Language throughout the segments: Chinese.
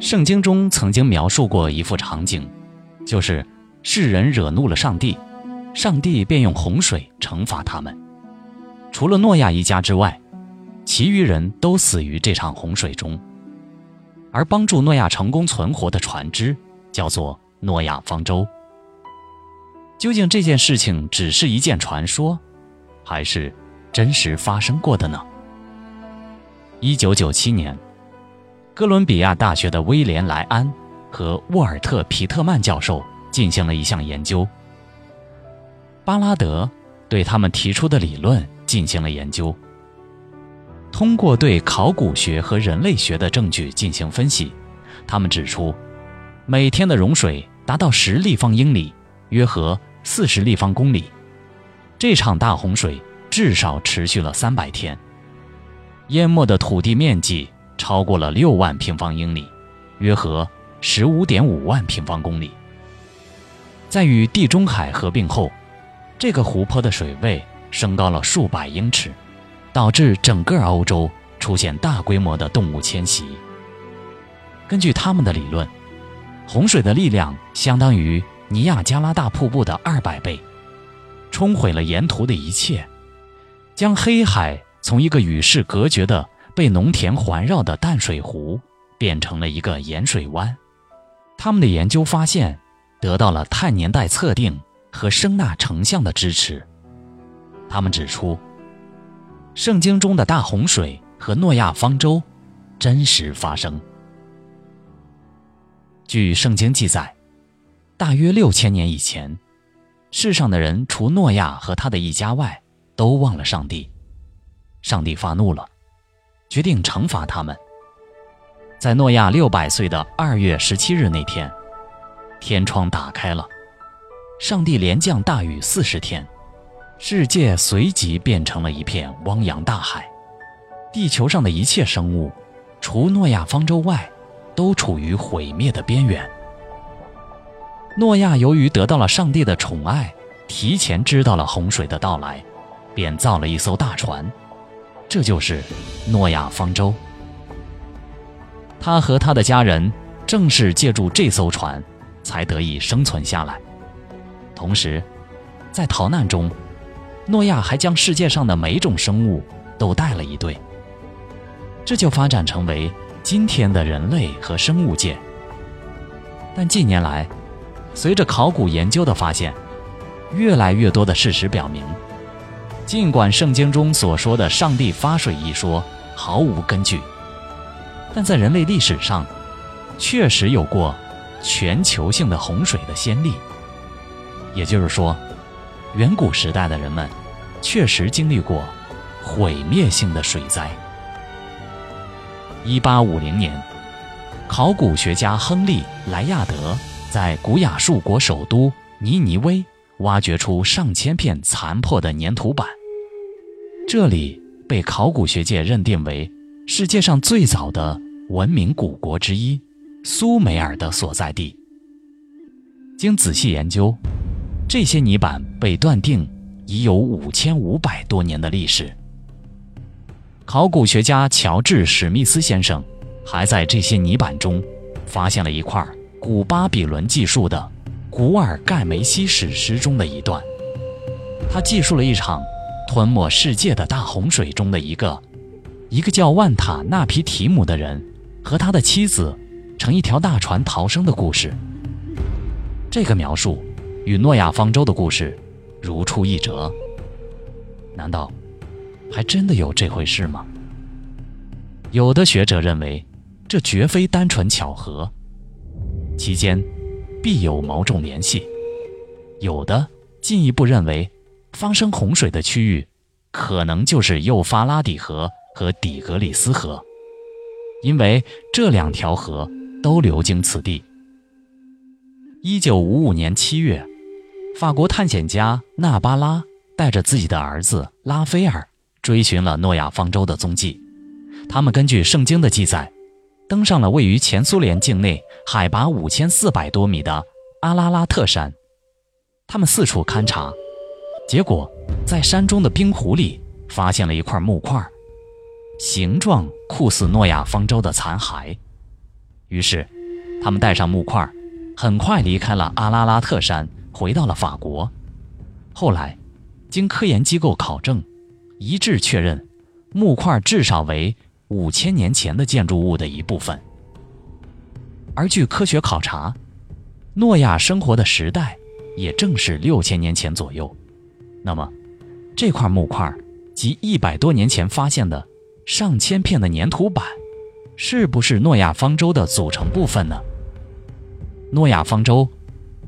圣经中曾经描述过一幅场景，就是世人惹怒了上帝，上帝便用洪水惩罚他们。除了诺亚一家之外，其余人都死于这场洪水中。而帮助诺亚成功存活的船只叫做诺亚方舟。究竟这件事情只是一件传说，还是真实发生过的呢？一九九七年。哥伦比亚大学的威廉·莱安和沃尔特·皮特曼教授进行了一项研究。巴拉德对他们提出的理论进行了研究。通过对考古学和人类学的证据进行分析，他们指出，每天的融水达到十立方英里，约合四十立方公里。这场大洪水至少持续了三百天，淹没的土地面积。超过了六万平方英里，约合十五点五万平方公里。在与地中海合并后，这个湖泊的水位升高了数百英尺，导致整个欧洲出现大规模的动物迁徙。根据他们的理论，洪水的力量相当于尼亚加拉大瀑布的二百倍，冲毁了沿途的一切，将黑海从一个与世隔绝的。被农田环绕的淡水湖变成了一个盐水湾。他们的研究发现得到了碳年代测定和声纳成像的支持。他们指出，圣经中的大洪水和诺亚方舟真实发生。据圣经记载，大约六千年以前，世上的人除诺亚和他的一家外，都忘了上帝。上帝发怒了。决定惩罚他们。在诺亚六百岁的二月十七日那天，天窗打开了，上帝连降大雨四十天，世界随即变成了一片汪洋大海。地球上的一切生物，除诺亚方舟外，都处于毁灭的边缘。诺亚由于得到了上帝的宠爱，提前知道了洪水的到来，便造了一艘大船。这就是诺亚方舟。他和他的家人正是借助这艘船，才得以生存下来。同时，在逃难中，诺亚还将世界上的每种生物都带了一对。这就发展成为今天的人类和生物界。但近年来，随着考古研究的发现，越来越多的事实表明。尽管圣经中所说的“上帝发水”一说毫无根据，但在人类历史上，确实有过全球性的洪水的先例。也就是说，远古时代的人们确实经历过毁灭性的水灾。一八五零年，考古学家亨利·莱亚德在古亚述国首都尼尼微挖掘出上千片残破的粘土板。这里被考古学界认定为世界上最早的文明古国之一——苏美尔的所在地。经仔细研究，这些泥板被断定已有五千五百多年的历史。考古学家乔治·史密斯先生还在这些泥板中发现了一块古巴比伦记述的古尔盖梅西史诗中的一段，他记述了一场。吞没世界的大洪水中的一个，一个叫万塔纳皮提姆的人和他的妻子乘一条大船逃生的故事。这个描述与诺亚方舟的故事如出一辙。难道还真的有这回事吗？有的学者认为这绝非单纯巧合，其间必有某种联系。有的进一步认为。发生洪水的区域，可能就是幼发拉底河和底格里斯河，因为这两条河都流经此地。一九五五年七月，法国探险家纳巴拉带着自己的儿子拉斐尔追寻了诺亚方舟的踪迹。他们根据圣经的记载，登上了位于前苏联境内、海拔五千四百多米的阿拉拉特山。他们四处勘察。结果，在山中的冰湖里发现了一块木块，形状酷似诺亚方舟的残骸。于是，他们带上木块，很快离开了阿拉拉特山，回到了法国。后来，经科研机构考证，一致确认，木块至少为五千年前的建筑物的一部分。而据科学考察，诺亚生活的时代也正是六千年前左右。那么，这块木块及一百多年前发现的上千片的粘土板。是不是诺亚方舟的组成部分呢？诺亚方舟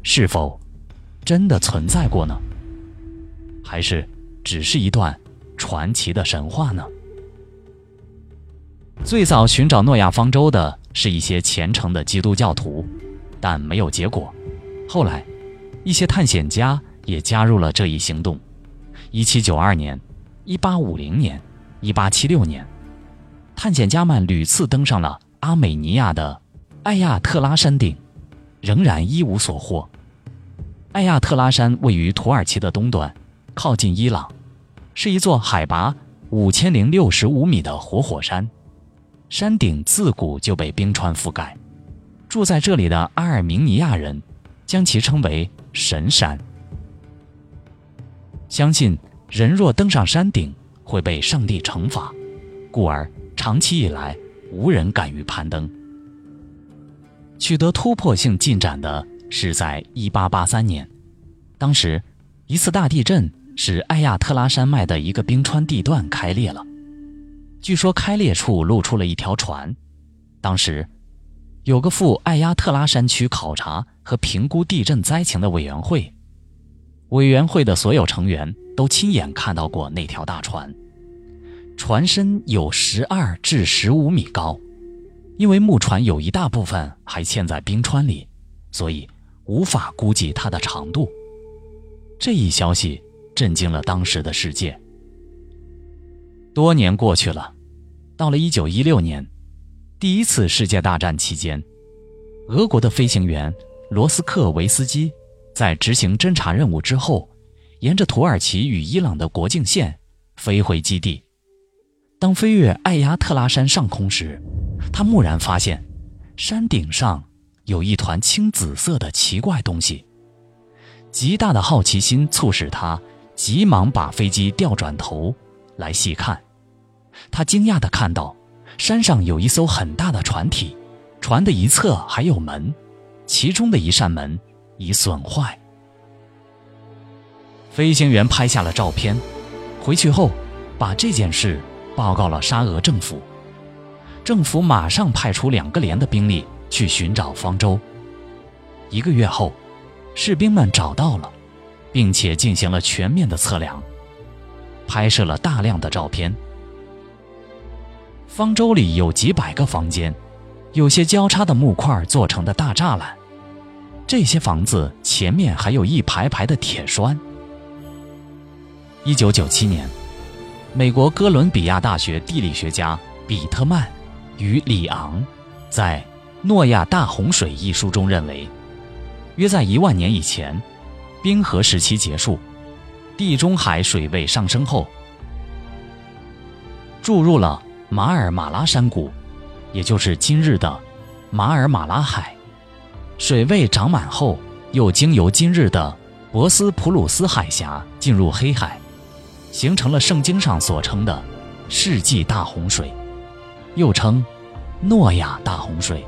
是否真的存在过呢？还是只是一段传奇的神话呢？最早寻找诺亚方舟的是一些虔诚的基督教徒，但没有结果。后来，一些探险家也加入了这一行动。一七九二年、一八五零年、一八七六年。探险家们屡次登上了阿美尼亚的艾亚特拉山顶，仍然一无所获。艾亚特拉山位于土耳其的东端，靠近伊朗，是一座海拔五千零六十五米的活火山。山顶自古就被冰川覆盖，住在这里的阿尔明尼亚人将其称为“神山”，相信人若登上山顶会被上帝惩罚，故而。长期以来，无人敢于攀登。取得突破性进展的是在1883年，当时一次大地震使艾亚特拉山脉的一个冰川地段开裂了，据说开裂处露出了一条船。当时，有个赴艾亚特拉山区考察和评估地震灾情的委员会，委员会的所有成员都亲眼看到过那条大船。船身有十二至十五米高，因为木船有一大部分还嵌在冰川里，所以无法估计它的长度。这一消息震惊了当时的世界。多年过去了，到了一九一六年，第一次世界大战期间，俄国的飞行员罗斯克维斯基在执行侦察任务之后，沿着土耳其与伊朗的国境线飞回基地。当飞越艾亚特拉山上空时，他蓦然发现，山顶上有一团青紫色的奇怪东西。极大的好奇心促使他急忙把飞机调转头来细看。他惊讶地看到，山上有一艘很大的船体，船的一侧还有门，其中的一扇门已损坏。飞行员拍下了照片，回去后把这件事。报告了沙俄政府，政府马上派出两个连的兵力去寻找方舟。一个月后，士兵们找到了，并且进行了全面的测量，拍摄了大量的照片。方舟里有几百个房间，有些交叉的木块做成的大栅栏，这些房子前面还有一排排的铁栓。一九九七年。美国哥伦比亚大学地理学家比特曼与里昂在《诺亚大洪水》一书中认为，约在一万年以前，冰河时期结束，地中海水位上升后，注入了马尔马拉山谷，也就是今日的马尔马拉海。水位涨满后，又经由今日的博斯普鲁斯海峡进入黑海。形成了圣经上所称的世纪大洪水，又称诺亚大洪水。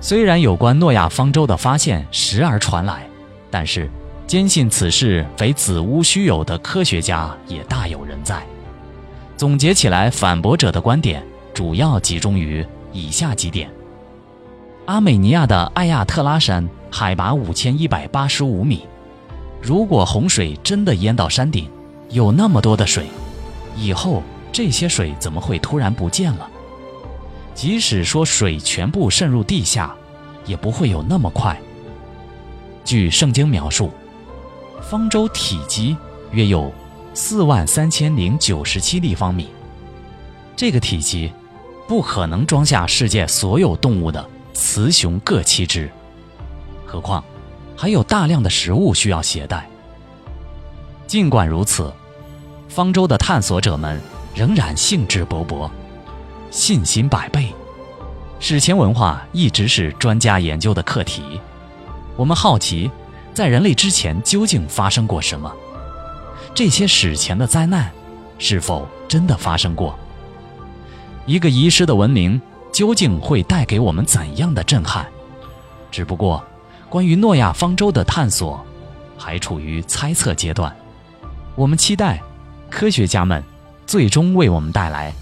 虽然有关诺亚方舟的发现时而传来，但是坚信此事非子无虚有的科学家也大有人在。总结起来，反驳者的观点主要集中于以下几点：阿美尼亚的艾亚特拉山海拔五千一百八十五米。如果洪水真的淹到山顶，有那么多的水，以后这些水怎么会突然不见了？即使说水全部渗入地下，也不会有那么快。据圣经描述，方舟体积约有四万三千零九十七立方米，这个体积不可能装下世界所有动物的雌雄各七只，何况。还有大量的食物需要携带。尽管如此，方舟的探索者们仍然兴致勃勃，信心百倍，史前文化一直是专家研究的课题。我们好奇，在人类之前究竟发生过什么？这些史前的灾难，是否真的发生过？一个遗失的文明，究竟会带给我们怎样的震撼？只不过，关于诺亚方舟的探索，还处于猜测阶段。我们期待科学家们最终为我们带来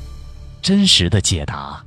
真实的解答。